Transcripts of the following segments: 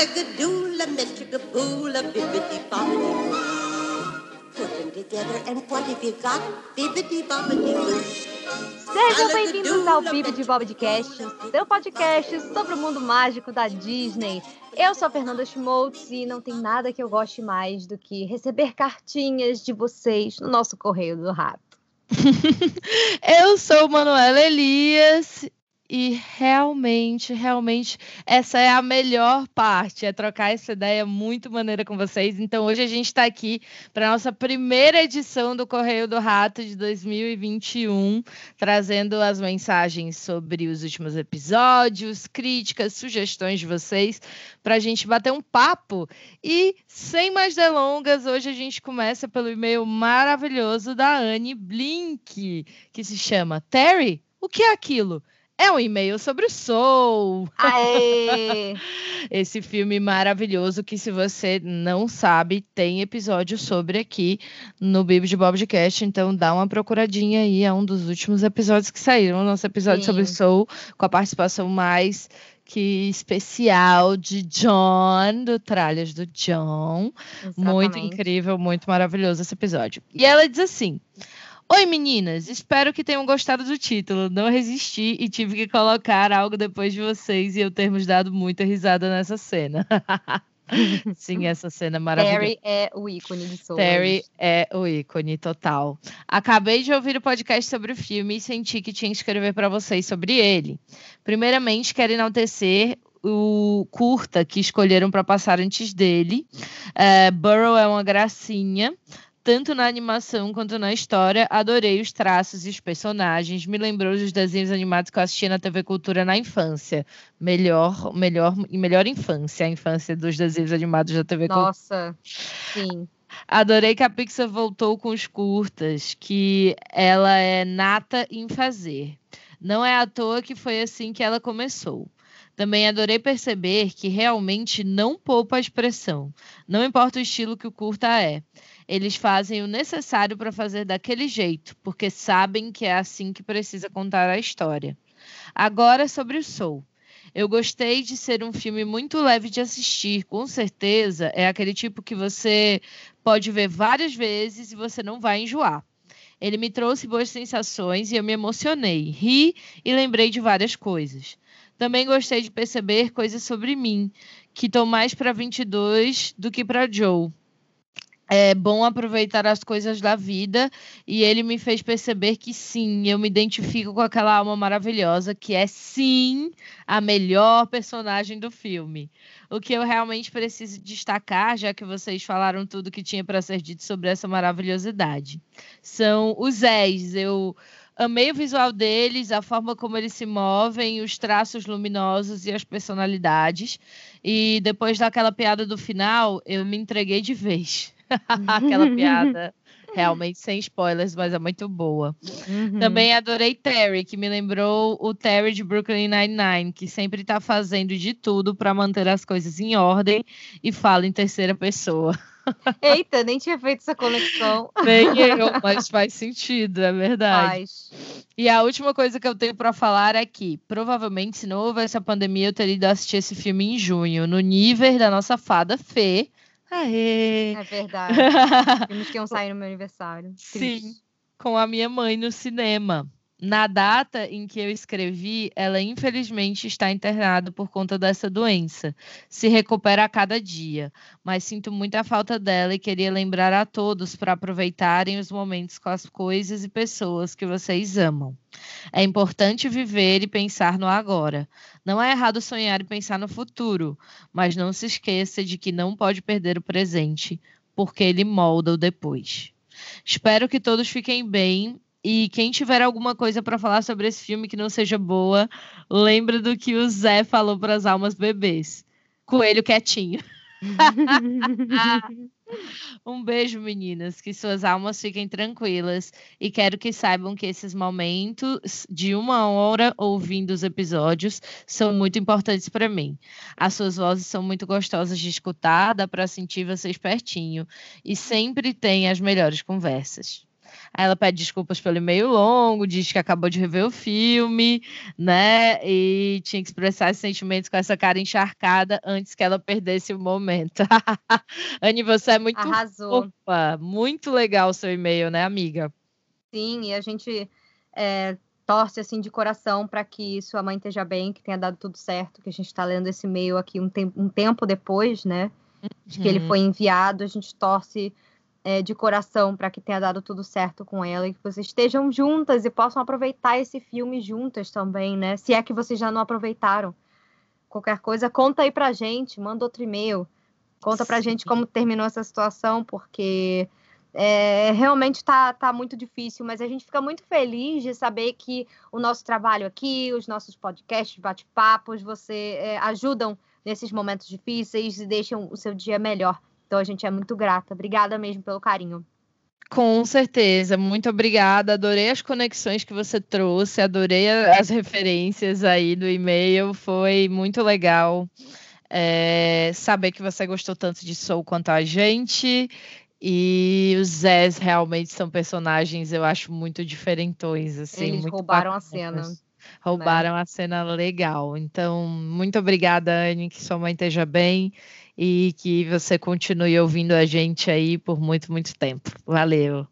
Bibbidi bobbidi boo. Put them together and what have you got? Bibbidi bobbidi boo. Sejam bem-vindos ao Bibi de Bob de Cast, seu podcast sobre o mundo mágico da Disney. Eu sou a Fernanda Schmoltz e não tem nada que eu goste mais do que receber cartinhas de vocês no nosso Correio do Rato. eu sou Manuela Elias e realmente, realmente, essa é a melhor parte, é trocar essa ideia muito maneira com vocês. Então, hoje a gente está aqui para a nossa primeira edição do Correio do Rato de 2021, trazendo as mensagens sobre os últimos episódios, críticas, sugestões de vocês, para a gente bater um papo. E, sem mais delongas, hoje a gente começa pelo e-mail maravilhoso da Anne Blink, que se chama Terry, o que é aquilo? É um e-mail sobre o Soul. Aê! Esse filme maravilhoso que, se você não sabe, tem episódio sobre aqui no Bibi de Bobcast. Então, dá uma procuradinha aí. É um dos últimos episódios que saíram. Nosso episódio Sim. sobre Soul, com a participação mais que especial de John, do Tralhas do John. Exatamente. Muito incrível, muito maravilhoso esse episódio. E ela diz assim. Oi meninas, espero que tenham gostado do título. Não resisti e tive que colocar algo depois de vocês e eu termos dado muita risada nessa cena. Sim, essa cena é maravilhosa. Terry é o ícone de Soul. Terry é o ícone total. Acabei de ouvir o podcast sobre o filme e senti que tinha que escrever para vocês sobre ele. Primeiramente, quero enaltecer o curta que escolheram para passar antes dele. É, Burrow é uma gracinha tanto na animação quanto na história. Adorei os traços e os personagens. Me lembrou dos desenhos animados que eu assistia na TV Cultura na infância. Melhor, melhor e melhor infância, a infância dos desenhos animados da TV Cultura. Nossa, sim. Adorei que a Pixar voltou com os curtas, que ela é nata em fazer. Não é à toa que foi assim que ela começou. Também adorei perceber que realmente não poupa a expressão. Não importa o estilo que o curta é eles fazem o necessário para fazer daquele jeito, porque sabem que é assim que precisa contar a história. Agora sobre o Soul. Eu gostei de ser um filme muito leve de assistir, com certeza é aquele tipo que você pode ver várias vezes e você não vai enjoar. Ele me trouxe boas sensações e eu me emocionei, ri e lembrei de várias coisas. Também gostei de perceber coisas sobre mim, que estou mais para 22 do que para Joe é bom aproveitar as coisas da vida e ele me fez perceber que sim, eu me identifico com aquela alma maravilhosa que é sim a melhor personagem do filme. O que eu realmente preciso destacar, já que vocês falaram tudo que tinha para ser dito sobre essa maravilhosidade, são os Zés. Eu amei o visual deles, a forma como eles se movem, os traços luminosos e as personalidades. E depois daquela piada do final, eu me entreguei de vez. Aquela piada. Realmente sem spoilers, mas é muito boa. Uhum. Também adorei Terry, que me lembrou o Terry de Brooklyn Nine-Nine, que sempre está fazendo de tudo para manter as coisas em ordem e fala em terceira pessoa. Eita, nem tinha feito essa conexão. Nem eu, mas faz sentido, é verdade. Faz. E a última coisa que eu tenho para falar é que, provavelmente, se não houvesse a pandemia, eu teria ido assistir esse filme em junho, no nível da nossa fada Fê, Aê! É verdade. Filmes que iam sair no meu aniversário. Sim, com a minha mãe no cinema. Na data em que eu escrevi, ela infelizmente está internada por conta dessa doença. Se recupera a cada dia, mas sinto muita falta dela e queria lembrar a todos para aproveitarem os momentos com as coisas e pessoas que vocês amam. É importante viver e pensar no agora. Não é errado sonhar e pensar no futuro, mas não se esqueça de que não pode perder o presente, porque ele molda o depois. Espero que todos fiquem bem e quem tiver alguma coisa para falar sobre esse filme que não seja boa, lembra do que o Zé falou para as almas bebês. Coelho quietinho. um beijo, meninas. Que suas almas fiquem tranquilas. E quero que saibam que esses momentos de uma hora ouvindo os episódios são muito importantes para mim. As suas vozes são muito gostosas de escutar, dá para sentir vocês pertinho. E sempre tem as melhores conversas. Aí ela pede desculpas pelo e-mail longo, diz que acabou de rever o filme, né? E tinha que expressar esses sentimentos com essa cara encharcada antes que ela perdesse o momento. Anne, você é muito Arrasou. fofa, muito legal o seu e-mail, né, amiga? Sim, e a gente é, torce assim de coração para que sua mãe esteja bem, que tenha dado tudo certo, que a gente está lendo esse e-mail aqui um, tem um tempo depois, né? De que ele Uhum. foi enviado, a gente torce é, de coração para que tenha dado tudo certo com ela e que vocês estejam juntas e possam aproveitar esse filme juntas também, né? Se é que vocês já não aproveitaram. Qualquer coisa, conta aí pra gente, manda outro e-mail. Conta pra Sim. gente como terminou essa situação, porque é, realmente tá, tá muito difícil, mas a gente fica muito feliz de saber que o nosso trabalho aqui, os nossos podcasts, bate-papos, você é, ajudam nesses momentos difíceis e deixam o seu dia melhor. Então a gente é muito grata. Obrigada mesmo pelo carinho. Com certeza, muito obrigada. Adorei as conexões que você trouxe, adorei a- as referências aí do e-mail, foi muito legal é, saber que você gostou tanto de Soul quanto a gente. E os Zés realmente são personagens, eu acho, muito diferentões, assim. Eles muito roubaram a bacanas. cena. Roubaram a cena legal. Então, muito obrigada, Anne, que sua mãe esteja bem e que você continue ouvindo a gente aí por muito, muito tempo. Valeu.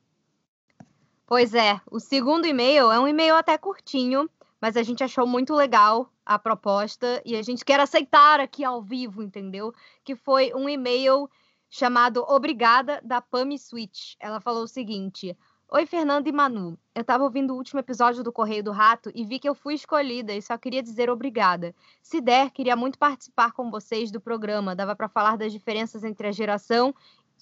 Pois é, o segundo e-mail é um e-mail até curtinho, mas a gente achou muito legal a proposta e a gente quer aceitar aqui ao vivo, entendeu? Que foi um e-mail chamado Obrigada da Pami Switch. Ela falou o seguinte: Oi, Fernanda e Manu. Eu tava ouvindo o último episódio do Correio do Rato e vi que eu fui escolhida e só queria dizer obrigada. Se der, queria muito participar com vocês do programa. Dava para falar das diferenças entre a geração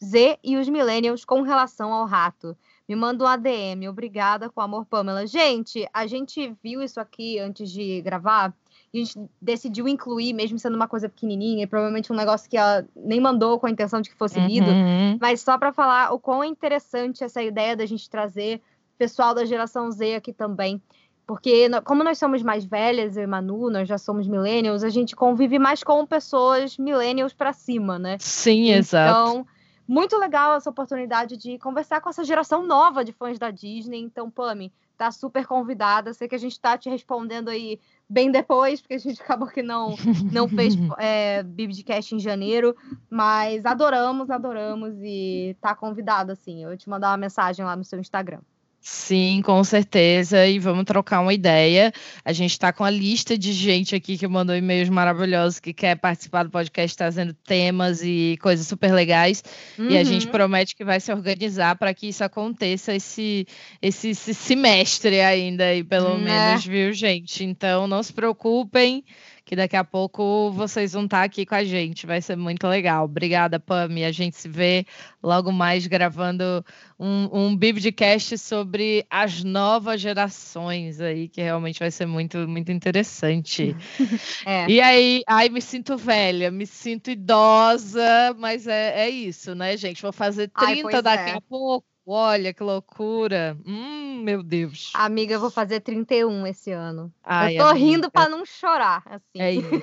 Z e os millennials com relação ao rato. Me manda um ADM. Obrigada, com amor, Pamela. Gente, a gente viu isso aqui antes de gravar. A gente decidiu incluir, mesmo sendo uma coisa pequenininha, e provavelmente um negócio que ela nem mandou com a intenção de que fosse lido, Uhum. mas só para falar o quão é interessante essa ideia da gente trazer pessoal da geração Z aqui também. Porque, como nós somos mais velhas, eu e Manu, nós já somos millennials, a gente convive mais com pessoas millennials para cima, né? Sim, exato. Então, muito legal essa oportunidade de conversar com essa geração nova de fãs da Disney. Então, Pami, tá super convidada. Sei que a gente tá te respondendo aí bem depois, porque a gente acabou que não, não fez é, Bibcast em janeiro. Mas adoramos, adoramos e tá convidada, assim. Eu vou te mandar uma mensagem lá no seu Instagram. Sim, com certeza. E vamos trocar uma ideia. A gente está com a lista de gente aqui que mandou e-mails maravilhosos que quer participar do podcast trazendo temas e coisas super legais. E a gente Uhum. promete que vai se organizar para que isso aconteça esse, esse, esse semestre ainda, aí, pelo Hum, menos, viu, gente? Então não se preocupem, que daqui a pouco vocês vão estar aqui com a gente. Vai ser muito legal. Obrigada, Pami. A gente se vê logo mais gravando um, um Bibcast sobre as novas gerações aí, que realmente vai ser muito, muito interessante. É. E aí, ai, me sinto velha, me sinto idosa, mas é, é isso, né, gente? Vou fazer Ai, 30 pois daqui é. a pouco. Olha que loucura. Hum, meu Deus. Amiga, eu vou fazer 31 esse ano. Ai, eu tô amiga, rindo para não chorar, assim. É isso.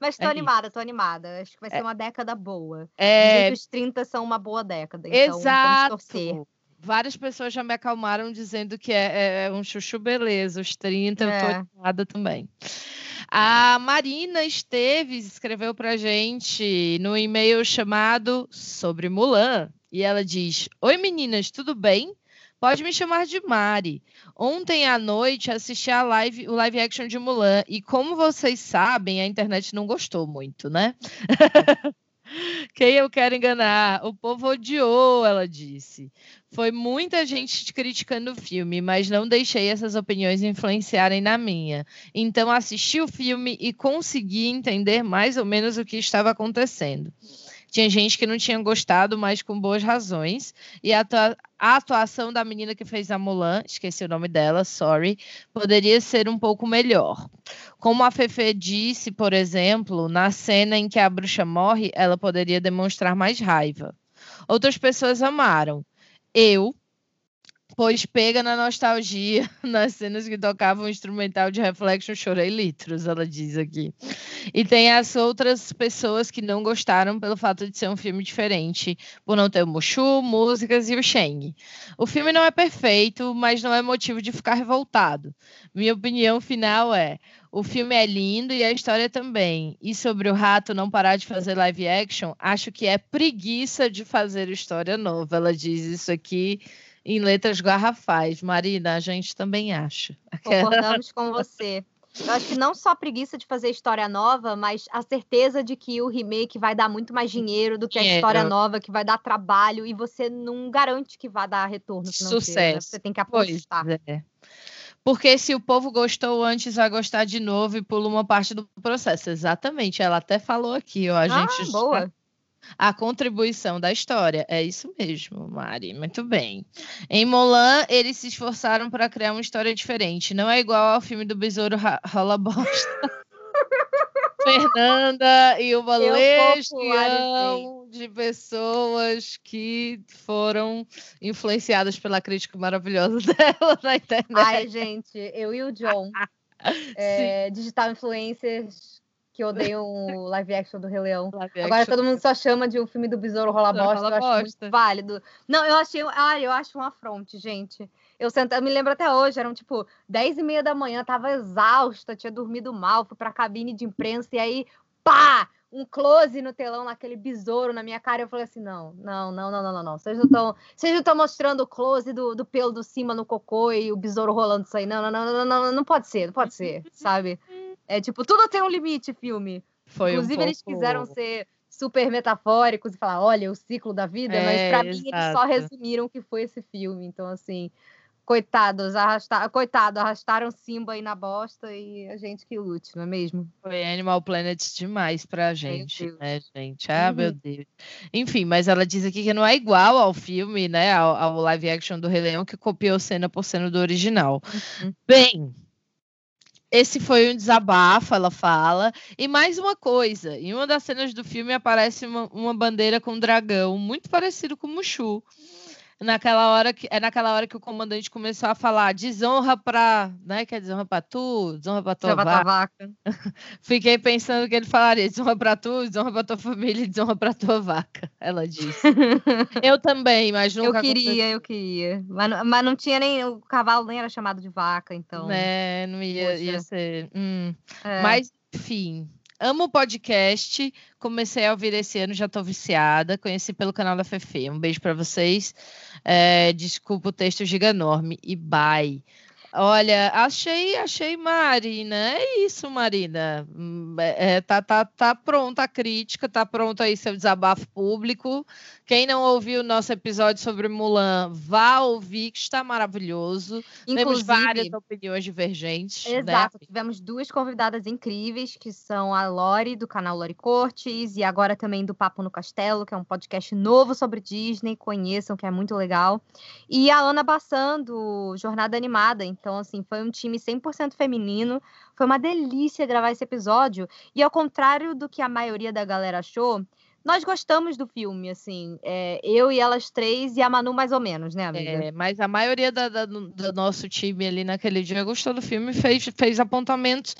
Mas tô é animada, tô animada. Acho que vai ser uma década boa. É, os 30 são uma boa década. Então vamos torcer. exato. Várias pessoas já me acalmaram dizendo que é, é um chuchu beleza, os 30, eu tô É. animada também. A Marina Esteves escreveu pra gente no e-mail chamado Sobre Mulan. E ela diz: Oi meninas, tudo bem? Pode me chamar de Mari. Ontem à noite assisti a live, o live action de Mulan e como vocês sabem, a internet não gostou muito, né? Quem eu quero enganar? O povo odiou, ela disse. Foi muita gente criticando o filme, mas não deixei essas opiniões influenciarem na minha. Então assisti o filme e consegui entender mais ou menos o que estava acontecendo. Tinha gente que não tinha gostado, mas com boas razões. E a, atua- a atuação da menina que fez a Mulan, esqueci o nome dela, sorry, poderia ser um pouco melhor. Como a Fefe disse, por exemplo, na cena em que a bruxa morre, ela poderia demonstrar mais raiva. Outras pessoas amaram. Eu, Pois pega na nostalgia, nas cenas que tocavam o instrumental de Reflection, chorei litros, ela diz aqui. E tem as outras pessoas que não gostaram pelo fato de ser um filme diferente, por não ter o Mushu, músicas e o Sheng. O filme não é perfeito, mas não é motivo de ficar revoltado. Minha opinião final é: o filme é lindo e a história também. E sobre o rato não parar de fazer live action, acho que é preguiça de fazer história nova. Ela diz isso aqui em letras garrafais. Marina, a gente também acha. Concordamos com você. Eu acho que não só preguiça de fazer história nova, mas a certeza de que o remake vai dar muito mais dinheiro do que a história nova, que vai dar trabalho, e você não garante que vai dar retorno financeiro. Sucesso. Né? Você tem que apostar. Pois é. Porque se o povo gostou antes, vai gostar de novo e pula uma parte do processo. Exatamente. Ela até falou aqui, ó. A ah, gente boa a contribuição da história. É isso mesmo, Mari. Muito bem. Em Mulan, eles se esforçaram para criar uma história diferente. Não é igual ao filme do Besouro Rola Bosta. Fernanda e uma legião de pessoas que foram influenciadas pela crítica maravilhosa dela na internet. Ai, gente, eu e o John, é, digital influencers que odeiam o live action do Rei Leão. Live Agora action. todo mundo só chama de o um filme do Besouro Rola Bosta, eu acho muito válido. Não, eu achei, ah, eu acho um afronte, gente. Eu, senta, eu me lembro até hoje, eram tipo 10 e meia da manhã, tava exausta, tinha dormido mal, fui pra cabine de imprensa e aí, pá! um close no telão, naquele besouro na minha cara. Eu falei assim: não, não, não, não, não, não, não. Vocês não estão. Vocês não estão mostrando o close do, do pelo do cima no cocô e o besouro rolando isso aí. Não, não, não, não, não, não, não pode ser, não pode ser, sabe? É tipo, tudo tem um limite, filme. Foi Inclusive, um eles quiseram ser super metafóricos e falar, olha, o ciclo da vida, é, mas para mim eles só resumiram o que foi esse filme. Então, assim, coitados, arrastar, coitado, arrastaram Simba aí na bosta e a gente que lute, não é mesmo? Foi Animal Planet demais pra gente, né, gente? Ah, uhum. meu Deus. Enfim, mas ela diz aqui que não é igual ao filme, né, ao, ao live action do Rei Leão, que copiou cena por cena do original. Uhum. Bem, esse foi um desabafo, ela fala. E mais uma coisa: em uma das cenas do filme aparece uma, uma bandeira com um dragão, muito parecido com o Mushu naquela hora que é naquela hora que o comandante começou a falar desonra para, né, que é desonra para tu, desonra para tua, vaca. vaca. Fiquei pensando que ele falaria desonra para tu, desonra para tua família, desonra para tua vaca. Ela disse. eu também, mas nunca Eu queria, aconteceu. eu queria, mas, mas não tinha nem o cavalo nem era chamado de vaca, então. É, não ia, ia ser. Hum. É. Mas enfim, Amo o podcast. Comecei a ouvir esse ano, já estou viciada. Conheci pelo canal da Fefe. Um beijo para vocês. É, desculpa o texto giga enorme. E bye. Olha, achei, achei, Marina. É isso, Marina. Hum, é, é, tá, tá, tá pronta a crítica, tá pronto aí seu desabafo público. Quem não ouviu o nosso episódio sobre Mulan, vá ouvir, que está maravilhoso. Inclusive, Temos várias opiniões divergentes. Né? Exato. Né? Tivemos duas convidadas incríveis, que são a Lori, do canal Lori Cortes, e agora também do Papo no Castelo, que é um podcast novo sobre Disney. Conheçam, que é muito legal. E a Ana Bassan, do Jornada Animada. Então, assim, foi um time 100% feminino. Foi uma delícia gravar esse episódio. E ao contrário do que a maioria da galera achou, nós gostamos do filme, assim. É, eu e elas três e a Manu mais ou menos, né, amiga? É, mas a maioria da, da, do nosso time ali naquele dia gostou do filme e fez, fez apontamentos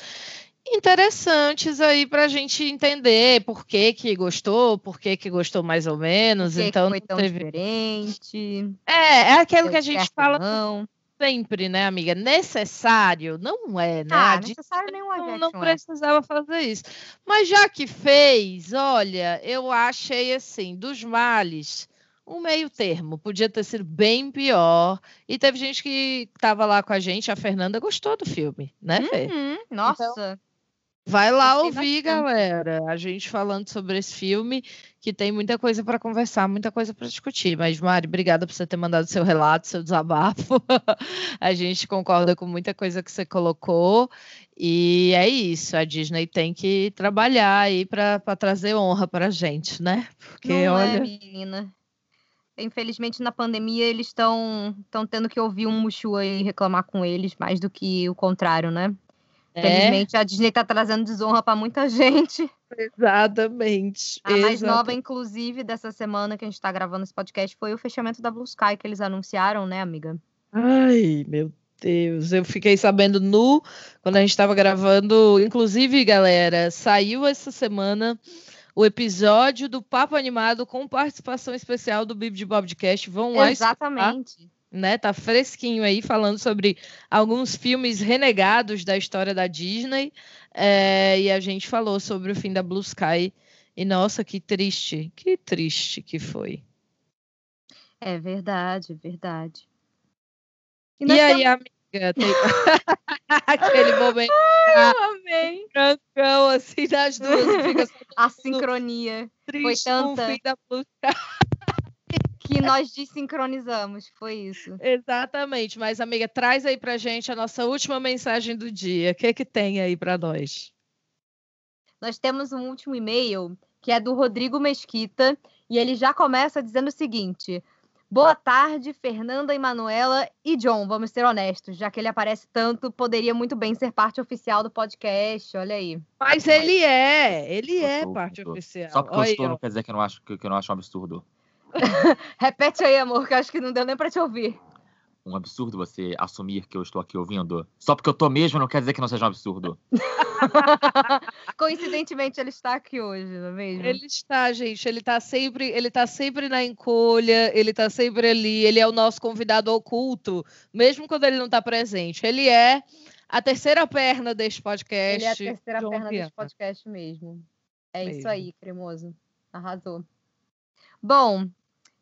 interessantes aí para a gente entender por que que gostou, por que que gostou mais ou menos. Por que então que foi tão teve... diferente. É, é aquilo que a gente fala. Não sempre, né, amiga? Necessário? Não é, né? Ah, necessário nenhum não, não precisava fazer isso. Mas já que fez, olha, eu achei assim, dos males, um meio termo. Podia ter sido bem pior. E teve gente que estava lá com a gente, a Fernanda gostou do filme, né, Fê? Uhum, nossa. Então, Vai lá ouvir, bastante. galera. A gente falando sobre esse filme, que tem muita coisa para conversar, muita coisa para discutir. Mas, Mari, obrigada por você ter mandado seu relato, seu desabafo. a gente concorda com muita coisa que você colocou. E é isso. A Disney tem que trabalhar aí para trazer honra para a gente, né? Porque, Não é, olha. É, menina. Infelizmente, na pandemia, eles estão tendo que ouvir um Mushu aí reclamar com eles, mais do que o contrário, né? Infelizmente, é. a Disney está trazendo desonra para muita gente. Exatamente. A mais nova, inclusive, dessa semana que a gente está gravando esse podcast foi o fechamento da Blue Sky que eles anunciaram, né, amiga? Ai, meu Deus, eu fiquei sabendo nu quando a gente estava gravando. Inclusive, galera, saiu essa semana o episódio do Papo Animado com participação especial do Bibi de Bobcast. Vão lá Exatamente. Escutar, né? Tá fresquinho aí falando sobre alguns filmes renegados da história da Disney. É, e a gente falou sobre o fim da Blue Sky. E nossa, que triste, que triste que foi. É verdade, verdade. E, e aí, temos... amiga, tem... aquele momento Ai, eu amei. brancão assim das duas. Fica a sincronia foi tanta que nós desincronizamos, foi isso. Exatamente, mas amiga, traz aí pra gente a nossa última mensagem do dia. O que é que tem aí para nós? Nós temos um último e-mail que é do Rodrigo Mesquita e ele já começa dizendo o seguinte: Boa tarde, Fernanda e Manuela e John. Vamos ser honestos, já que ele aparece tanto, poderia muito bem ser parte oficial do podcast. Olha aí. Mas ele é, ele é parte oficial. Só porque eu estou não quer dizer que eu não acho que, eu não acho um absurdo. Repete aí, amor, que eu acho que não deu nem para te ouvir um absurdo você assumir que eu estou aqui ouvindo? Só porque eu tô mesmo não quer dizer que não seja um absurdo. Coincidentemente, ele está aqui hoje, não é mesmo? Ele está, gente. Ele está sempre, ele tá sempre na encolha, ele está sempre ali. Ele é o nosso convidado oculto, mesmo quando ele não está presente. Ele é a terceira perna deste podcast. Ele é a terceira John perna Piana. deste podcast mesmo. É mesmo. isso aí, cremoso. Arrasou. Bom,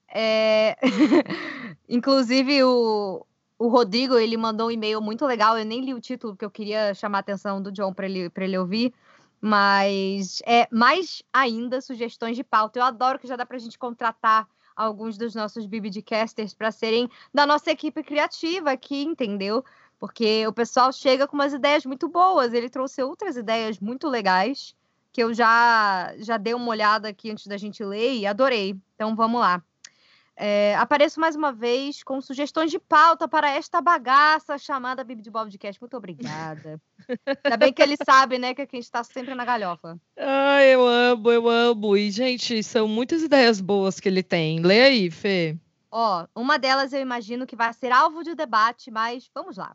é... Inclusive, o, o Rodrigo, ele mandou um e-mail muito legal. Eu nem li o título, porque eu queria chamar a atenção do John para ele, ele ouvir. Mas, é, mais ainda, sugestões de pauta. Eu adoro que já dá para a gente contratar alguns dos nossos BBDcasters para serem da nossa equipe criativa aqui, entendeu? Porque o pessoal chega com umas ideias muito boas. Ele trouxe outras ideias muito legais que eu já, já dei uma olhada aqui antes da gente ler e adorei. Então, vamos lá. É, apareço mais uma vez com sugestões de pauta para esta bagaça chamada Bibi de Bobcast. Muito obrigada. Ainda bem que ele sabe, né, que a gente está sempre na galhofa. Ah, eu amo, eu amo. E, gente, são muitas ideias boas que ele tem. Lê aí, Fê. Ó, uma delas eu imagino que vai ser alvo de debate, mas vamos lá.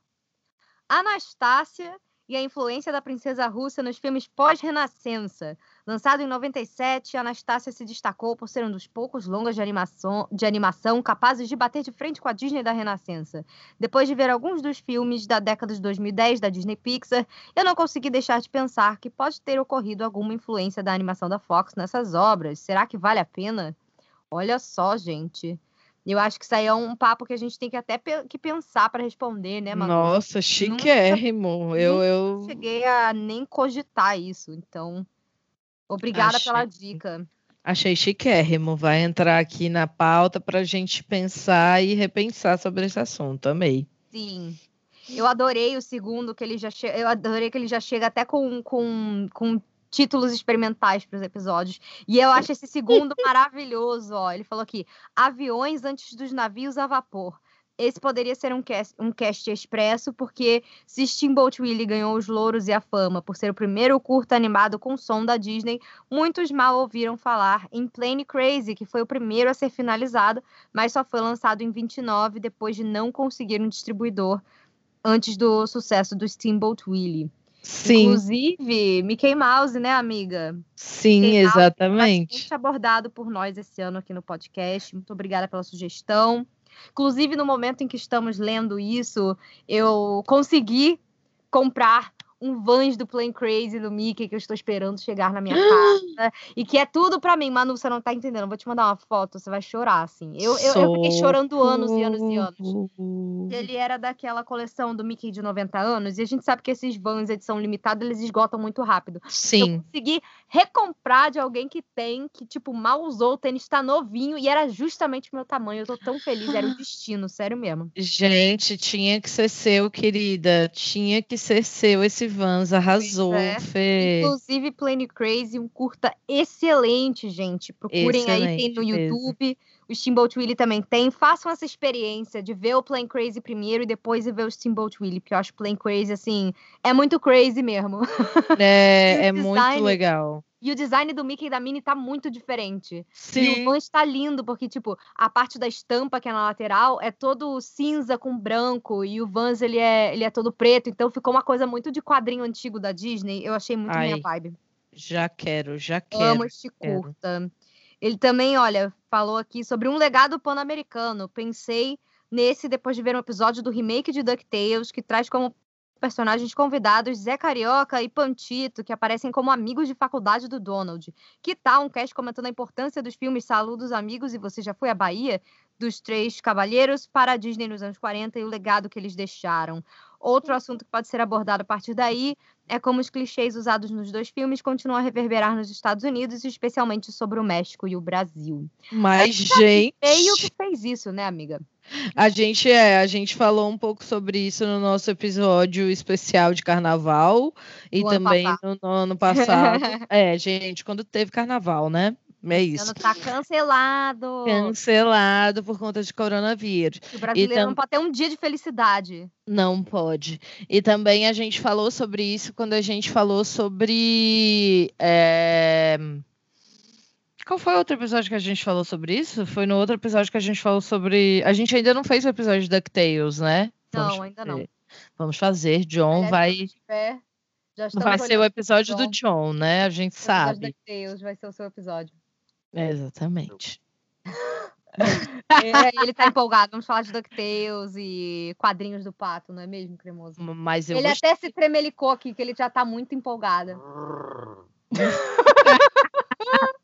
Anastácia e a influência da princesa russa nos filmes pós-renascença. Lançado em 97, Anastácia se destacou por ser um dos poucos longas de animação, de animação capazes de bater de frente com a Disney da Renascença. Depois de ver alguns dos filmes da década de 2010 da Disney Pixar, eu não consegui deixar de pensar que pode ter ocorrido alguma influência da animação da Fox nessas obras. Será que vale a pena? Olha só, gente. Eu acho que isso aí é um papo que a gente tem que até pe que pensar para responder, né, Manu? Nossa, chiquérrimo. Nunca, eu, eu cheguei a nem cogitar isso, então obrigada achei, pela dica. Achei chiquérrimo. Vai entrar aqui na pauta para a gente pensar e repensar sobre esse assunto. Amei. Sim. Eu adorei o segundo que ele já chega. Eu adorei que ele já chega até com, com, com títulos experimentais para os episódios. E eu acho esse segundo maravilhoso. Ó. Ele falou aqui: aviões antes dos navios a vapor. Esse poderia ser um cast, um cast expresso, porque se Steamboat Willie ganhou os louros e a fama por ser o primeiro curta animado com som da Disney, muitos mal ouviram falar em Plane Crazy, que foi o primeiro a ser finalizado, mas só foi lançado em 29 depois de não conseguir um distribuidor antes do sucesso do Steamboat Willie. Sim. Inclusive, Mickey Mouse, né, amiga? Sim, Mickey exatamente. Mouse abordado por nós esse ano aqui no podcast. Muito obrigada pela sugestão. Inclusive, no momento em que estamos lendo isso, eu consegui comprar um Vans do Plane Crazy do Mickey que eu estou esperando chegar na minha casa. e que é tudo para mim. Manu, você não tá entendendo. vou te mandar uma foto, você vai chorar, assim. Eu, eu, eu, fiquei chorando anos e anos e anos. Ele era daquela coleção do Mickey de 90 anos. E a gente sabe que esses Vans, edição limitada, eles esgotam muito rápido. Sim. Eu consegui recomprar de alguém que tem, que, tipo, mal usou, o tênis tá novinho e era justamente o meu tamanho. Eu tô tão feliz. Era o destino, sério mesmo. Gente, tinha que ser seu, querida. Tinha que ser seu esse Vans arrasou, é. Fê. Inclusive, Plane Crazy, um curta excelente, gente. Procurem excelente aí, tem no YouTube. O Steamboat Willie também tem. Façam essa experiência de ver o Plane Crazy primeiro e depois ver o Steamboat Willie, porque eu acho Plane Crazy, assim, é muito crazy mesmo. É, é muito legal. E o design do Mickey e da Minnie tá muito diferente. E o Sim. Vans tá lindo, porque, tipo, a parte da estampa que é na lateral é todo cinza com branco. E o Vans, ele é, ele é todo preto. Então ficou uma coisa muito de quadrinho antigo da Disney. Eu achei muito minha Ai, vibe. Já quero, já quero. Amo este quero. curta. Ele também, olha, falou aqui sobre um legado pan-americano. Pensei nesse depois de ver um episódio do remake de DuckTales, que traz como personagens convidados Zé Carioca e Pantito, que aparecem como amigos de faculdade do Donald. Que tal um cast comentando a importância dos filmes Saludos Amigos e Você Já Foi à Bahia? Dos Três Cavalheiros para a Disney nos anos 40 e o legado que eles deixaram. Outro assunto que pode ser abordado a partir daí é como os clichês usados nos dois filmes continuam a reverberar nos Estados Unidos, especialmente sobre o México e o Brasil. Mas, Meio gente, que fez isso, né, amiga? a gente é, a gente falou um pouco sobre isso no nosso episódio especial de carnaval e também no, no ano passado. é, gente, quando teve carnaval, né? É isso. ano tá cancelado. Cancelado por conta de coronavírus. O brasileiro tam- não pode ter um dia de felicidade. Não pode. E também a gente falou sobre isso quando a gente falou sobre. é, Qual foi o outro episódio que a gente falou sobre isso? Foi no outro episódio que a gente falou sobre. A gente ainda não fez o episódio de DuckTales, né? Vamos Não, ainda não. fazer. Vamos fazer. John Aliás, vai. tiver, Vai ser o episódio do John. John, né? A gente sabe. DuckTales, vai ser o seu episódio. É, exatamente. É, ele tá empolgado. Vamos falar de DuckTales e quadrinhos do pato, não é mesmo, Cremoso? Mas Ele até se tremelicou aqui, que ele já tá muito empolgado.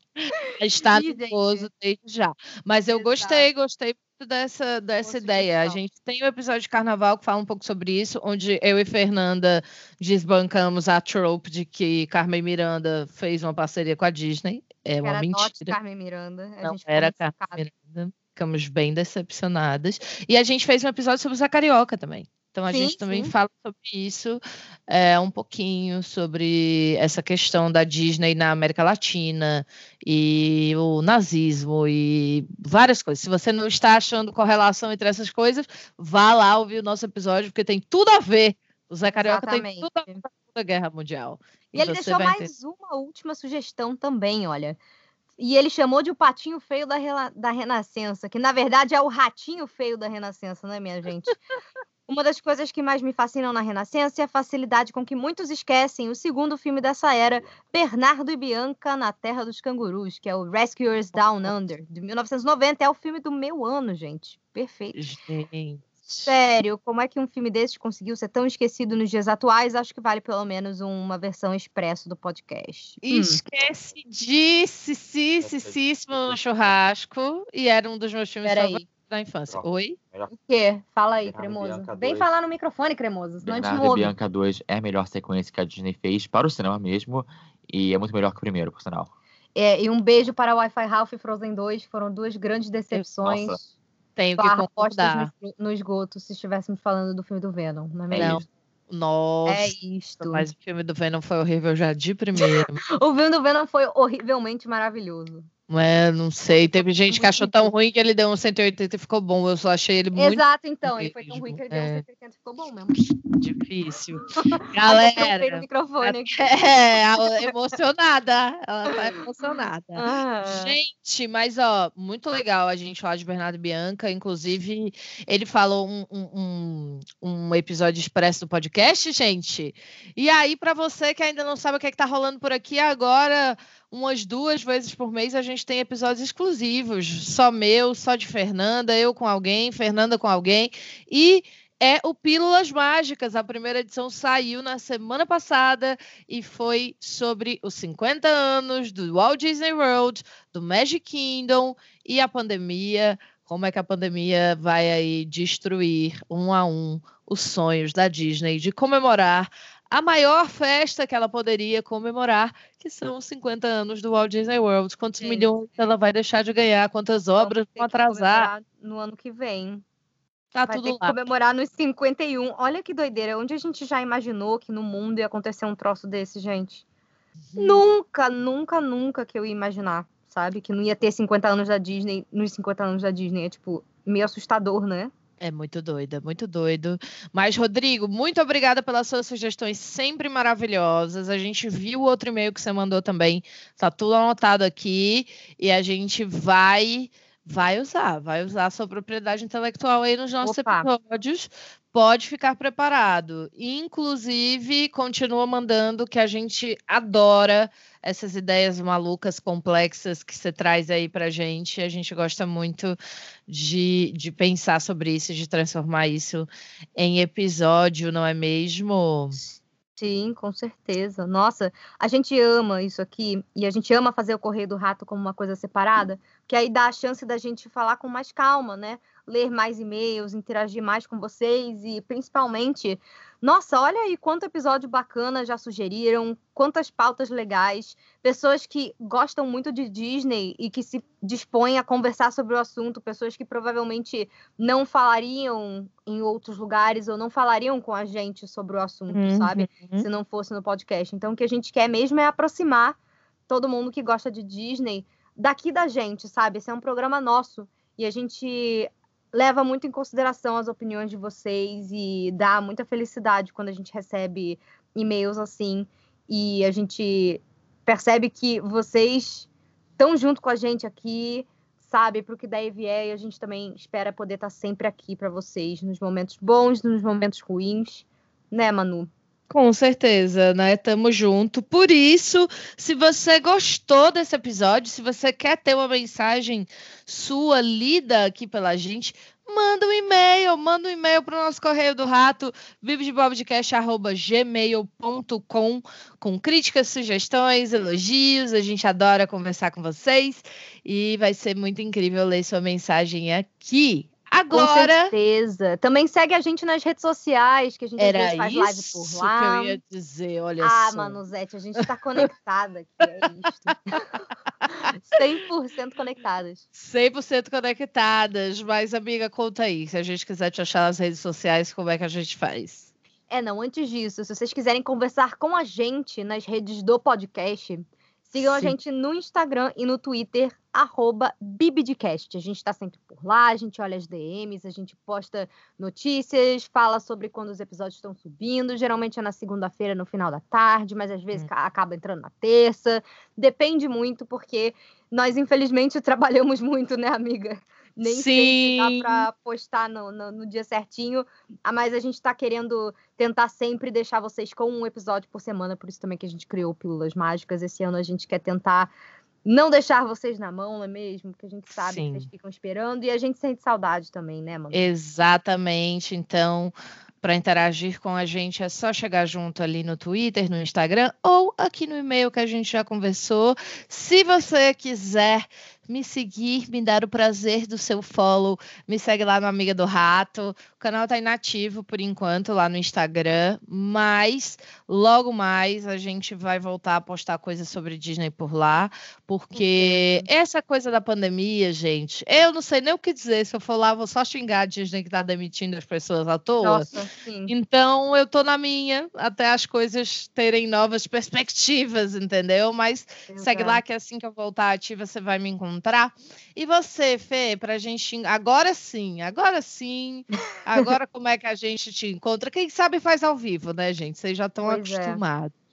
está nervoso desde já. Mas eu Exato. gostei, gostei muito dessa, dessa ideia. A gente tem o episódio de carnaval que fala um pouco sobre isso, onde eu e Fernanda desbancamos a trope de que Carmen Miranda fez uma parceria com a Disney. É uma era mentira. Carmen Miranda. A Não era Carmen. Miranda. Ficamos bem decepcionadas. E a gente fez um episódio sobre o Zé Carioca também. Então a Sim, gente também sim. fala sobre isso, é, um pouquinho sobre essa questão da Disney na América Latina e o nazismo e várias coisas. Se você não está achando correlação entre essas coisas, vá lá ouvir o nosso episódio, porque tem tudo a ver. O Zé Carioca tem tudo a ver Exatamente. Segunda Guerra Mundial. E ele você deixou mais uma última sugestão também, olha. E ele chamou de o patinho feio da, da Renascença, que na verdade é o ratinho feio da Renascença, né, minha gente? Uma das coisas que mais me fascinam na Renascença é a facilidade com que muitos esquecem o segundo filme dessa era, Bernardo e Bianca na Terra dos Cangurus, que é o Rescuers Down Under, de 1990. É o filme do meu ano, gente. Perfeito. Gente. Sério, como é que um filme desses conseguiu ser tão esquecido nos dias atuais? Acho que vale pelo menos uma versão expresso do podcast. Hum. Esquecidíssimo no churrasco. E era um dos meus filmes Peraí. favoritos da infância. Pronto. Oi? O quê? Fala aí, Bernardo cremoso. Vem falar no microfone, cremoso, senão a gente Bernardo e ouve. Bianca 2 é a melhor sequência que a Disney fez para o cinema mesmo. E é muito melhor que o primeiro, por sinal. É, e um beijo para Wi-Fi Ralph e Frozen 2, que foram duas grandes decepções. Nossa. Tenho que concordar. no, no esgoto, se estivéssemos falando do filme do Venom, não é É mesmo? Não. Nossa. É isto. Mas o filme do Venom foi horrível já de primeiro. O filme do Venom foi horrivelmente maravilhoso. Não é, não sei. Teve gente que achou tão ruim que ele deu um 180 e ficou bom. Eu só achei ele muito Exato, então. Ele foi tão ruim que ele deu um É. 180 e ficou bom mesmo. difícil. Galera. microfone. É, emocionada. Ela tá emocionada. Ah. Gente, mas ó, muito legal a gente falar de Bernardo e Bianca. Inclusive, ele falou um, um, um- um episódio expresso do podcast, gente. E aí, para você que ainda não sabe o que, é que tá rolando por aqui, agora, umas duas vezes por mês, a gente tem episódios exclusivos. Só meu, só de Fernanda, eu com alguém, Fernanda com alguém. E é o Pílulas Mágicas. A primeira edição saiu na semana passada e foi sobre os 50 anos do Walt Disney World, do Magic Kingdom e a pandemia. Como é que a pandemia vai aí destruir um a um os sonhos da Disney de comemorar a maior festa que ela poderia comemorar, que são os 50 anos do Walt Disney World. Quantos milhões ela vai deixar de ganhar? Quantas obras ter vão atrasar? No ano que vem. Tá Vai ter tudo que lá. comemorar nos 51. Olha que doideira. Onde a gente já imaginou que no mundo ia acontecer um troço desse, gente? Uhum. Nunca, nunca, nunca que eu ia imaginar, sabe? Que não ia ter 50 anos da Disney nos 50 anos da Disney. É tipo, meio assustador, né? É muito doido, é muito doido. Mas, Rodrigo, muito obrigada pelas suas sugestões sempre maravilhosas. A gente viu o outro e-mail que você mandou também. Tá tudo anotado aqui. E a gente vai vai usar, vai usar a sua propriedade intelectual aí nos nossos Opa. episódios. Pode ficar preparado. Inclusive, continua mandando que a gente adora essas ideias malucas, complexas que você traz aí pra gente. A gente gosta muito de, de pensar sobre isso, de transformar isso em episódio, não é mesmo? Sim, com certeza. Nossa, a gente ama isso aqui e a gente ama fazer o Correio do Rato como uma coisa separada, que aí dá a chance da gente falar com mais calma, né? Ler mais e-mails, interagir mais com vocês e principalmente nossa, olha aí quanto episódio bacana já sugeriram, quantas pautas legais, pessoas que gostam muito de Disney e que se dispõem a conversar sobre o assunto, pessoas que provavelmente não falariam em outros lugares ou não falariam com a gente sobre o assunto, uhum. sabe? Se não fosse no podcast. Então, o que a gente quer mesmo é aproximar todo mundo que gosta de Disney daqui da gente, sabe? Esse é um programa nosso e a gente leva muito em consideração as opiniões de vocês e dá muita felicidade quando a gente recebe e-mails assim e a gente percebe que vocês estão junto com a gente aqui, sabe, para o que daí vier, e a gente também espera poder estar tá sempre aqui para vocês nos momentos bons, nos momentos ruins, né, Manu? Com certeza, né? Tamo junto. Por isso, se você gostou desse episódio, se você quer ter uma mensagem sua lida aqui pela gente, manda um e-mail, manda um e-mail para o nosso correio do rato, vivedebobcast.gmail.com com críticas, sugestões, elogios. A gente adora conversar com vocês e vai ser muito incrível ler sua mensagem aqui. Agora. Com certeza. Também segue a gente nas redes sociais, que a gente Era faz live por lá. que eu ia dizer, olha ah, só. Ah, Manuzete, a gente está conectada aqui, é isto. 100% conectadas. 100% conectadas. Mas, amiga, conta aí. Se a gente quiser te achar nas redes sociais, como é que a gente faz? É, não, antes disso, se vocês quiserem conversar com a gente nas redes do podcast, Sigam Sim. a gente no Instagram e no Twitter, arroba Bibidcast. A gente está sempre por lá, a gente olha as DMs, a gente posta notícias, fala sobre quando os episódios estão subindo. Geralmente é na segunda-feira, no final da tarde, mas às vezes hum. acaba entrando na terça. Depende muito, porque nós, infelizmente, trabalhamos muito, né, amiga? Nem Sim. sempre dá para postar no, no, no, dia certinho, ah, mas a gente está querendo tentar sempre deixar vocês com um episódio por semana, por isso também que a gente criou Pílulas Mágicas. Esse ano a gente quer tentar não deixar vocês na mão, não é mesmo? Porque a gente sabe Sim. que vocês ficam esperando e a gente sente saudade também, né, mano? Exatamente. Então, para interagir com a gente é só chegar junto ali no Twitter, no Instagram ou aqui no e-mail que a gente já conversou. Se você quiser me seguir, me dar o prazer do seu follow. Me segue lá no Amiga do Rato. O canal está inativo por enquanto lá no Instagram, mas logo mais a gente vai voltar a postar coisas sobre Disney por lá, porque uhum. essa coisa da pandemia, gente, eu não sei nem o que dizer. Se eu for lá, vou só xingar a Disney que está demitindo as pessoas à toa. Nossa, então eu tô na minha até as coisas terem novas perspectivas, entendeu? Mas Exato. segue lá que assim que eu voltar ativa, você vai me encontrar encontrar. E você, Fê, para a gente. Agora sim, agora sim. Agora como é que a gente te encontra? Quem sabe faz ao vivo, né, gente? Vocês já estão é. acostumados. É.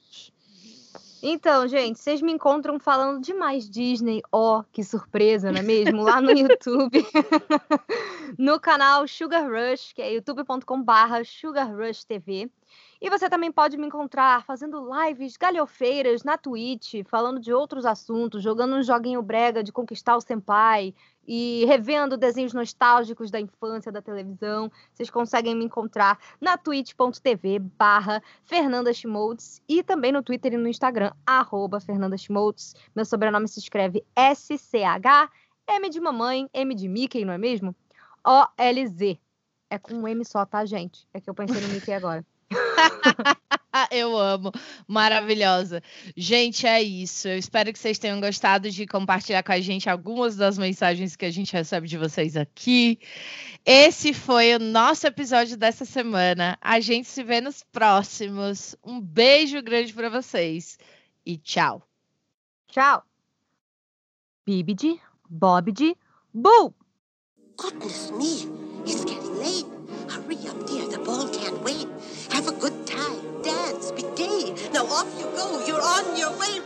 Então, gente, vocês me encontram falando demais Disney. Ó, oh, que surpresa, não é mesmo? Lá no YouTube. no canal Sugar Rush, que é youtube.com/barra Sugar Rush TV. E você também pode me encontrar fazendo lives galhofeiras na Twitch, falando de outros assuntos, jogando um joguinho brega de conquistar o senpai e revendo desenhos nostálgicos da infância da televisão. Vocês conseguem me encontrar na twitch.tv barra Fernanda Schmoltz e também no Twitter e no Instagram, arroba Fernanda Schmoltz. Meu sobrenome se escreve S-C-H, M de mamãe, M de Mickey, não é mesmo? O-L-Z. É com um M só, tá, gente? É que eu pensei no Mickey agora. Eu amo, maravilhosa. Gente, é isso. Eu espero que vocês tenham gostado de compartilhar com a gente algumas das mensagens que a gente recebe de vocês aqui. Esse foi o nosso episódio dessa semana. A gente se vê nos próximos. Um beijo grande para vocês e tchau. Tchau. Bibidi, Bobidi, Boo! Goodness me, it's getting late. Have a good time. Dance. Be gay. Now off you go. You're on your way.